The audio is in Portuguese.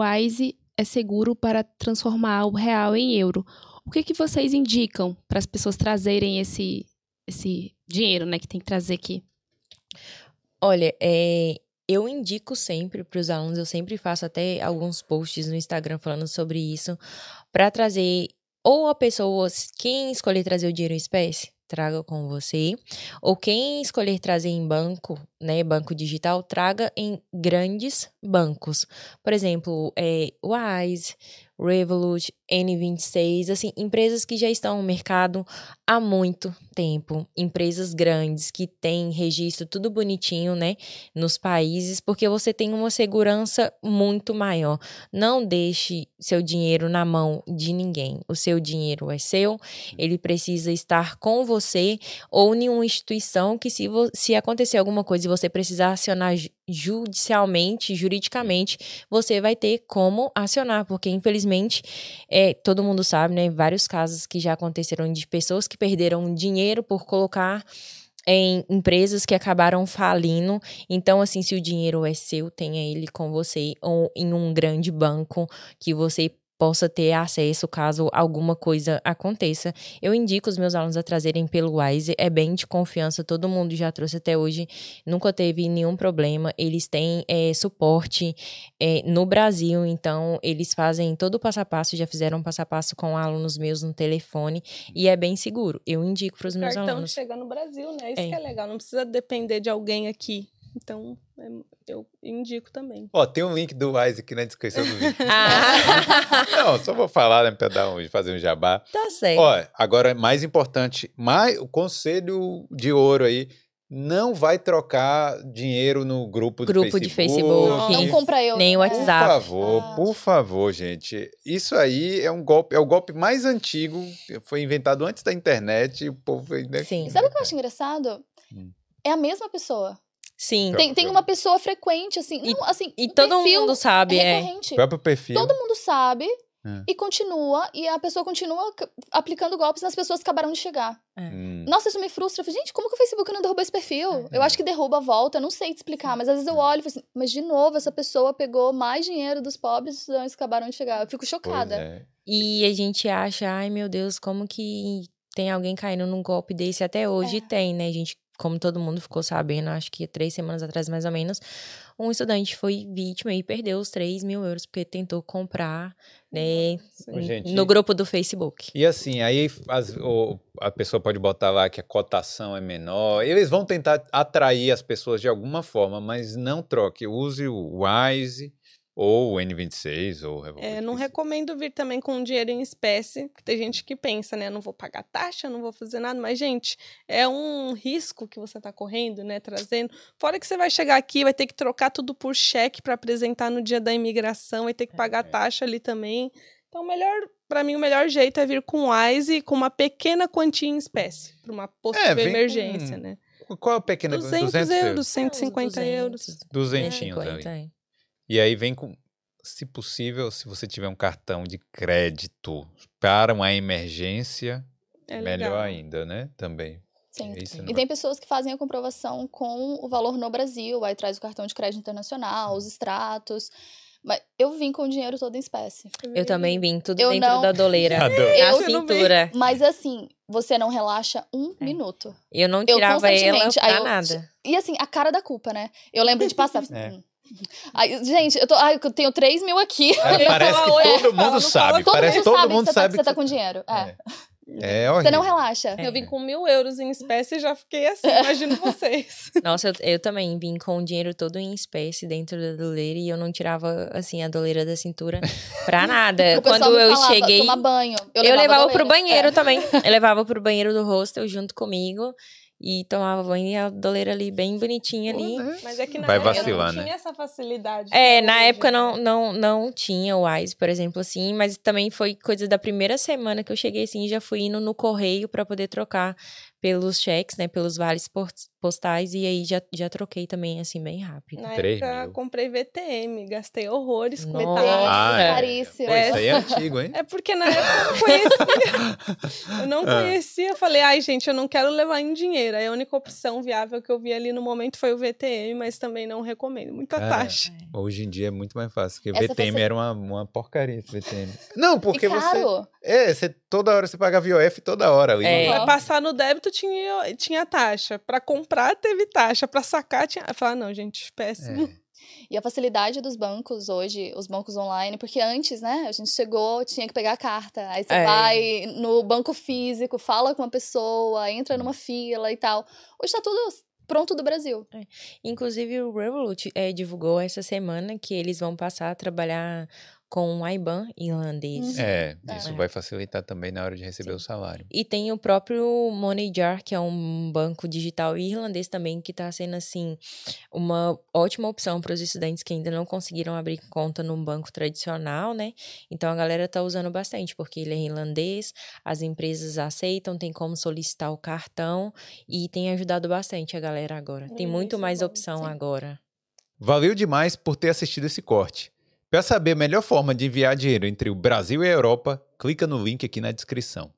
Wise é seguro para transformar o real em euro. O que, que vocês indicam para as pessoas trazerem esse, esse dinheiro, né, que tem que trazer aqui? Olha, é, eu indico sempre para os alunos, eu sempre faço até alguns posts no Instagram falando sobre isso, para trazer ou a pessoa, quem escolher trazer o dinheiro em espécie, traga com você, ou quem escolher trazer em banco, né, banco digital, traga em grandes bancos. Por exemplo, é, Wise, Revolut, N26, assim, empresas que já estão no mercado há muito tempo, empresas grandes que têm registro tudo bonitinho, né, nos países, porque você tem uma segurança muito maior. Não deixe seu dinheiro na mão de ninguém. O seu dinheiro é seu, ele precisa estar com você ou em uma instituição que se, se acontecer alguma coisa e você precisar acionar judicialmente, juridicamente, você vai ter como acionar, porque infelizmente é, todo mundo sabe, né? Vários casos que já aconteceram de pessoas que perderam dinheiro por colocar em empresas que acabaram falindo. Então, assim, se o dinheiro é seu, tenha ele com você ou em um grande banco que você possa ter acesso caso alguma coisa aconteça. Eu indico os meus alunos a trazerem pelo Wise, é bem de confiança, todo mundo já trouxe até hoje, nunca teve nenhum problema. Eles têm é, suporte é, no Brasil, então eles fazem todo o passo a passo, já fizeram passo a passo com alunos meus no telefone e é bem seguro. Eu indico para os meus cartão alunos. chega no Brasil, né? Isso é. que é legal, não precisa depender de alguém aqui. Então, é, eu indico também. Ó, tem um link do Wise aqui na descrição do vídeo. ah. Não, só vou falar, né, pra dar um, fazer um jabá. Tá certo. Ó, agora, mais importante, mais, o conselho de ouro aí, não vai trocar dinheiro no grupo, grupo de Facebook. Grupo de Facebook. Não, não compra eu. Nem o WhatsApp. Por favor, ah. por favor, gente. Isso aí é um golpe, é o golpe mais antigo, foi inventado antes da internet, o povo... Né? Sim. Sabe o que eu acho engraçado? Hum. É a mesma pessoa. Sim. Tem, tem uma pessoa frequente, assim. E, não, assim, e todo mundo sabe, é. é. O próprio perfil. Todo mundo sabe. É. E continua, e a pessoa continua aplicando golpes nas pessoas que acabaram de chegar. É. Hum. Nossa, isso me frustra. Eu falei, gente, como que o Facebook não derrubou esse perfil? É. Eu acho que derruba, volta, eu não sei te explicar, mas às vezes eu olho e falo assim, mas de novo, essa pessoa pegou mais dinheiro dos pobres estudantes que acabaram de chegar. Eu fico chocada. É. E a gente acha, ai meu Deus, como que tem alguém caindo num golpe desse? Até hoje é. tem, né? A gente como todo mundo ficou sabendo, acho que três semanas atrás, mais ou menos, um estudante foi vítima e perdeu os 3 mil euros porque tentou comprar né, Gente, no grupo do Facebook. E assim, aí as, a pessoa pode botar lá que a cotação é menor. Eles vão tentar atrair as pessoas de alguma forma, mas não troque. Use o Wise ou o N26 ou o Revolut. É, não recomendo vir também com dinheiro em espécie, porque tem gente que pensa, né? Não vou pagar taxa, não vou fazer nada. Mas, gente, é um risco que você está correndo, né? Trazendo. Fora que você vai chegar aqui, vai ter que trocar tudo por cheque para apresentar no dia da imigração, vai ter que pagar é. taxa ali também. Então, melhor, para mim, o melhor jeito é vir com Wise com uma pequena quantia em espécie, para uma possível é, emergência, com... né? Qual é a pequena? 200, 200 euros, 150 é, euros. 200 é, e aí vem com, se possível, se você tiver um cartão de crédito para uma emergência, é melhor ainda, né? Também. Sim. e tem pessoas que fazem a comprovação com o valor no Brasil, aí traz o cartão de crédito internacional, os extratos. Mas eu vim com o dinheiro todo em espécie. Eu também vim, tudo eu dentro não... da doleira. Eu, a cintura. Mas assim, você não relaxa um é. minuto. Eu não tirava eu ela pra eu... nada. E assim, a cara da culpa, né? Eu lembro de passar. é. Hum, Ai, gente, eu, tô, ai, eu tenho 3 mil aqui. É, parece que todo mundo sabe. Todo parece mundo todo sabe mundo que sabe que você tá com dinheiro. É. é. É Você não relaxa. Eu vim com mil euros em espécie e já fiquei assim, imagino vocês. Nossa, eu, eu, também vim com o dinheiro todo em espécie dentro da doleira e eu não tirava, assim, a doleira da cintura pra nada. Quando eu falava, cheguei. Tomar banho. Eu, eu levava pro banheiro é. também. Eu levava pro banheiro do hostel junto comigo e tomava banho e a doleira ali bem bonitinha ali. Mas é que na Vai época vacilar, não né? tinha essa facilidade. É, na época não, não, não tinha o Wise, por exemplo, assim, mas também foi coisa da primeira semana que eu cheguei assim, já fui indo no correio para poder trocar pelos cheques, né? Pelos vales postais. E aí já, já troquei também, assim, bem rápido. Na época, comprei VTM, gastei horrores com Nossa, ah, é. caríssimo. Pô, isso aí é antigo, hein? É porque na época eu não conhecia. eu não ah. conhecia. Eu falei, ai, gente, eu não quero levar em dinheiro. Aí a única opção viável que eu vi ali no momento foi o VTM, mas também não recomendo. Muita Cara, taxa. Hoje em dia é muito mais fácil, porque Essa VTM era uma, uma porcaria esse VTM. Não, porque você. É, você toda hora você paga VOF toda hora. É. Vai passar no débito tinha, tinha taxa. Para comprar teve taxa. Para sacar tinha. Eu falei, ah, não, gente, péssimo. É. E a facilidade dos bancos hoje, os bancos online, porque antes, né, a gente chegou, tinha que pegar a carta. Aí você é. vai no banco físico, fala com uma pessoa, entra numa fila e tal. Hoje tá tudo pronto do Brasil. É. Inclusive, o Revolut é, divulgou essa semana que eles vão passar a trabalhar com o IBAN irlandês. Uhum. É, isso é. vai facilitar também na hora de receber Sim. o salário. E tem o próprio MoneyJar, que é um banco digital irlandês também, que está sendo, assim, uma ótima opção para os estudantes que ainda não conseguiram abrir conta num banco tradicional, né? Então a galera está usando bastante, porque ele é irlandês, as empresas aceitam, tem como solicitar o cartão e tem ajudado bastante a galera agora. Tem muito mais opção Sim. agora. Valeu demais por ter assistido esse corte. Para saber a melhor forma de enviar dinheiro entre o Brasil e a Europa, clica no link aqui na descrição.